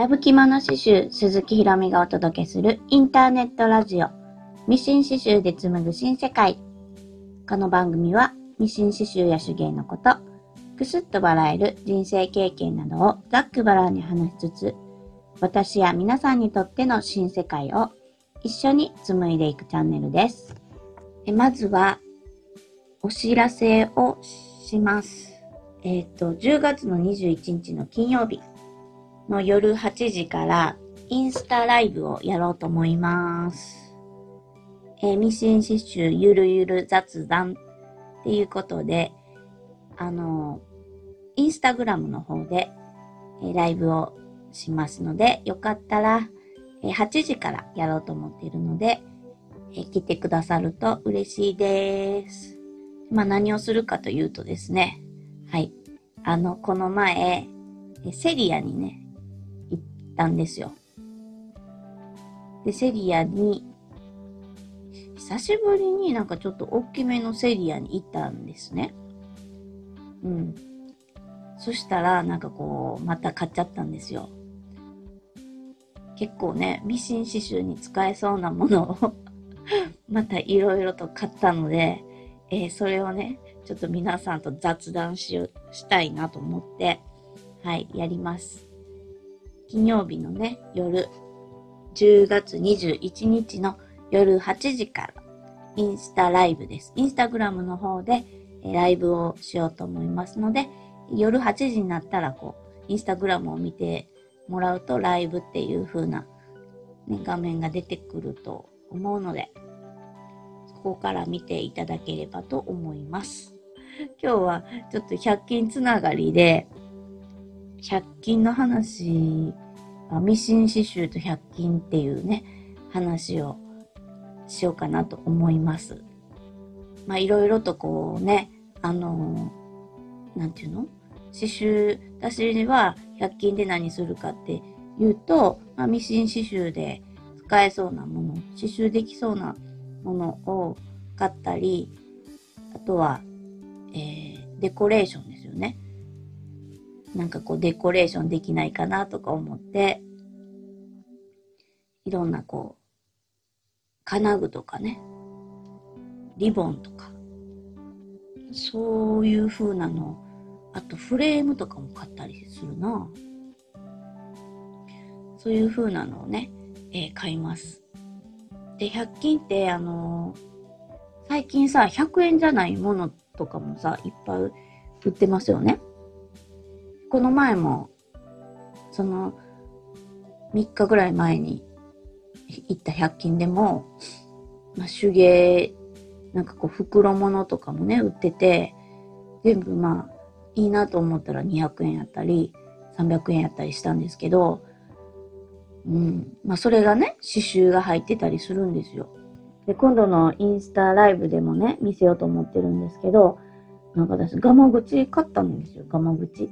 ラブ着物刺繍鈴木ひろみがお届けするインターネットラジオ。ミシン刺繍で紡ぐ新世界。この番組はミシン刺繍や手芸のことくすっと笑える人生経験などをざっくばらんに話しつつ私や皆さんにとっての新世界を一緒に紡いでいくチャンネルです。えまずはお知らせをします。えっ、と10月の21日の金曜日。の夜8時からインスタライブをやろうと思います。えーミシン刺繍ゆるゆる雑談っていうことで、あのインスタグラムの方で、えーライブをしますので、よかったら、えー8時からやろうと思っているので、え来てくださると嬉しいです。まあ何をするかというとですね、はい。あの、この前、セリアにね、ったんですよ。で、セリアに、久しぶりになんかちょっと大きめのセリアに行ったんですね。うん。そしたら、なんかこう、また買っちゃったんですよ。結構ね、ミシン刺繍に使えそうなものを またいろいろと買ったので、えーそれをね、ちょっと皆さんと雑談ししたいなと思って、はい、やります。金曜日のね、夜、10月21日の夜8時から、インスタライブです。インスタグラムの方で、えライブをしようと思いますので、夜8時になったら、こう、インスタグラムを見てもらうと、ライブっていう風な、ね、画面が出てくると思うので、そこから見ていただければと思います。今日はちょっと100均つながりで、100均の話、ミシン刺繍と100均っていうね、話をしようかなと思います。まあいろいろとこうね、あのーなんていうの？刺繍、私は100均で何するかっていうと、まあ、ミシン刺繍で使えそうなもの、刺繍できそうなものを買ったり、あとは、えーデコレーションですよね。なんかこうデコレーションできないかなとか思って、いろんなこう、金具とかね、リボンとか、そういう風なの、あとフレームとかも買ったりするな。そういう風なのをね、えー買います。で、100均って、あのー最近さ、100円じゃないものとかもさ、いっぱい売ってますよね。この前も、その、3日ぐらい前に行った100均でも、まあ、手芸、なんかこう、袋物とかもね、売ってて、全部まあ、いいなと思ったら200円やったり、300円やったりしたんですけど、うん。まあ、それがね、刺繍が入ってたりするんですよ。で、今度のインスタライブでもね、見せようと思ってるんですけど、なんか私、ガマ口買ったんですよ、ガマ口。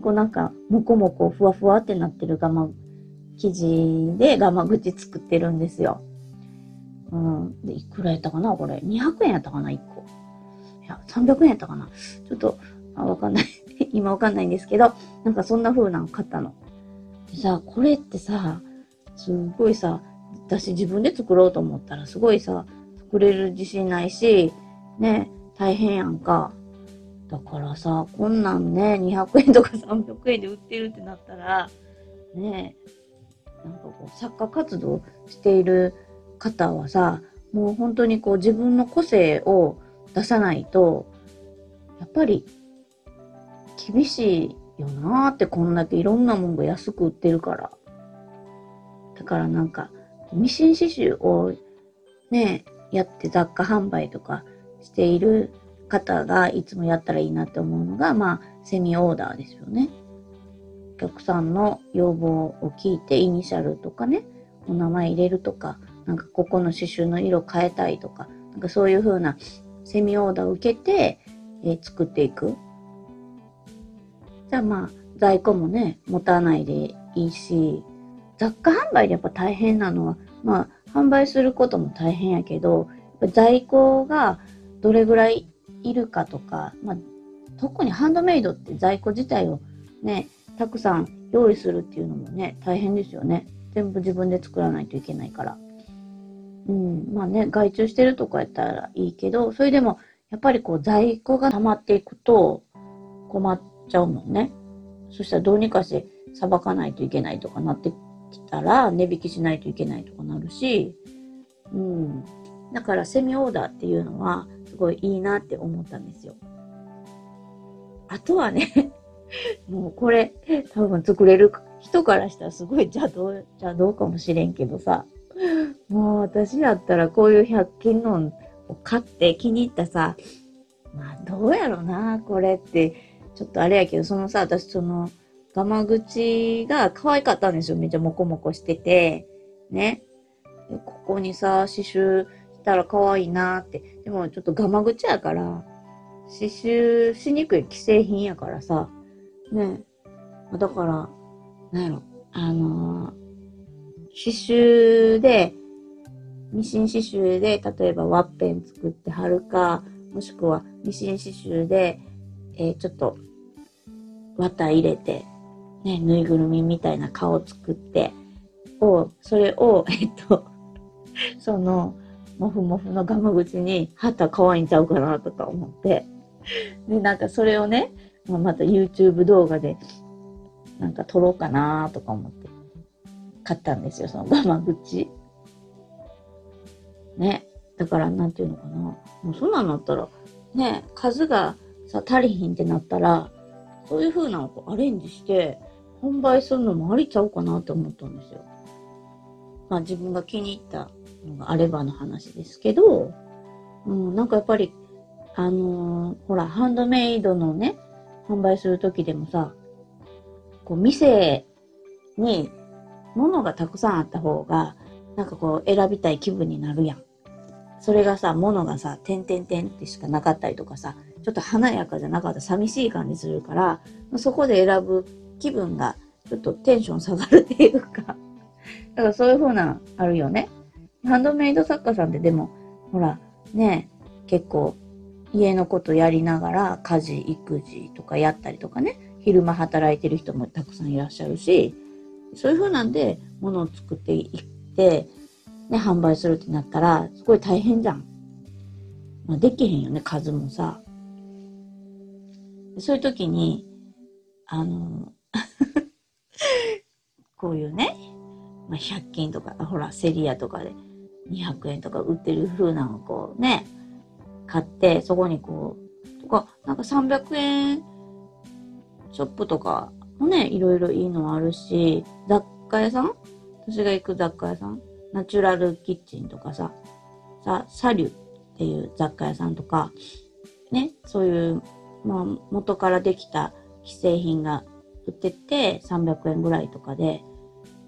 こうなんか、もこもこふわふわってなってるガマ、生地でガマ口作ってるんですよ。うん。で、いくらやったかなこれ。200円やったかな ?1 個。いや、300円やったかなちょっと、あわかんない。今わかんないんですけど、なんかそんな風なの買ったの。でさ、これってさ、すっごいさ、私自分で作ろうと思ったらすごいさ、作れる自信ないし、ね、大変やんか。だからさ、こんなんね、200円とか300円で売ってるってなったら、ね、なんかこう、作家活動している方はさ、もう本当にこう自分の個性を出さないと、やっぱり厳しいよなーってこんだけいろんなもんが安く売ってるから。だからなんか、ミシン刺繍をね、やって雑貨販売とかしている方がいつもやったらいいなって思うのが、まあ、セミオーダーですよね。お客さんの要望を聞いて、イニシャルとかね、お名前入れるとか、なんかここの刺繍の色変えたいとか、なんかそういう風なセミオーダーを受けて、えー作っていく。じゃあまあ、在庫もね、持たないでいいし、雑貨販売でやっぱ大変なのは、まあ、販売することも大変やけど、在庫がどれぐらいいるかとか、まあ、特にハンドメイドって在庫自体をね、たくさん用意するっていうのもね、大変ですよね。全部自分で作らないといけないから。うん、まあね、外注してるとかやったらいいけど、それでも、やっぱりこう在庫が溜まっていくと困っちゃうもんね。そしたらどうにかしてさばかないといけないとかなってきたら、値引きしないといけないとかなるし、うん。だからセミオーダーっていうのは、ごいいいなって思ったんですよ。あとはね もうこれ、多分作れる人からしたらすごい邪道、邪道かもしれんけどさ、もう私やったらこういう100均のを買って気に入ったさ、まあどうやろな、これって、ちょっとあれやけど、そのさ、私その、ガマ口が可愛かったんですよ。めっちゃモコモコしてて。ね。ここにさ、刺繍したら可愛いなって。でもちょっとガマ口やから、刺繍しにくい既製品やからさ。ね。だから、なんやろ。あのー、刺繍で、ミシン刺繍で、例えばワッペン作って貼るか、もしくはミシン刺繍で、えー、ちょっと、綿入れて、ね、ぬいぐるみみたいな顔作って、を、それを、えっと、その、もふもふのガム口に貼ったら可愛いんちゃうかなとか思って。で、なんかそれをね、まあ、また YouTube 動画で、なんか撮ろうかなとか思って、買ったんですよ、その ガマ口。ね。だから、なんていうのかな。もうそんなんなったら、ね、数がさ、足りひんってなったら、そういう風なのをアレンジして、販売するのもありちゃうかなって思ったんですよ。まあ自分が気に入ったのがあればの話ですけど、うん、なんかやっぱり、あのー、ほら、ハンドメイドのね、販売するときでもさ、こう、店に物がたくさんあった方が、なんかこう選びたい気分になるやん。それがさ、物がさ、てんてんてんってしかなかったりとかさ、ちょっと華やかじゃなかったら寂しい感じするから、そこで選ぶ気分がちょっとテンション下がるっていうか、だからそういう風なあるよね。ハンドメイド作家さんってでも、ほら、ね、結構家のことやりながら家事、育児とかやったりとかね、昼間働いてる人もたくさんいらっしゃるし、そういう風なんで物を作っていって、ね、販売するってなったら、すごい大変じゃん。まあ、できへんよね、数もさ。そういう時に、あの、こういうね、まあ、100均とか、ほら、セリアとかで200円とか売ってる風なのをこうね、買って、そこにこう、とか、なんか300円ショップとかもね、いろいろいいのあるし、雑貨屋さん？私が行く雑貨屋さん？ナチュラルキッチンとかさ、さ、サリュっていう雑貨屋さんとか、ね、そういう、まあ、元からできた既製品が売ってて、300円ぐらいとかで、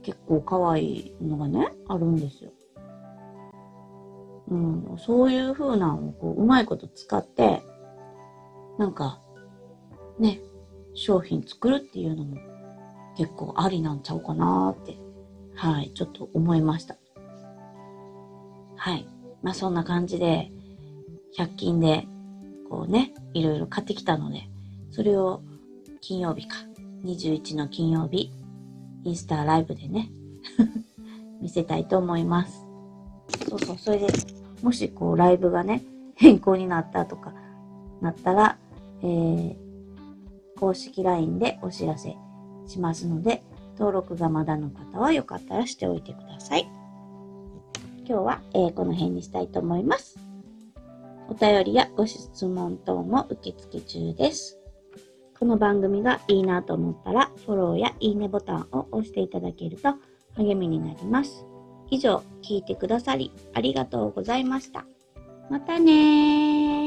結構可愛いのがね、あるんですよ。うん、そういう風なのをこう、うまいこと使って、なんか、ね、商品作るっていうのも結構ありなんちゃうかなって、はい、ちょっと思いました。はい。まあそんな感じで、100均で、こうね、いろいろ買ってきたので、それを金曜日か、21の金曜日、インスタライブでね、見せたいと思います。そうそう、それで、もしこうライブがね、変更になったとか、なったら、えー、公式 LINE でお知らせしますので、登録がまだの方はよかったらしておいてください。今日は、えー、この辺にしたいと思います。お便りやご質問等も受付中です。この番組がいいなと思ったら、フォローやいいねボタンを押していただけると励みになります。以上、聞いてくださりありがとうございました。またねー。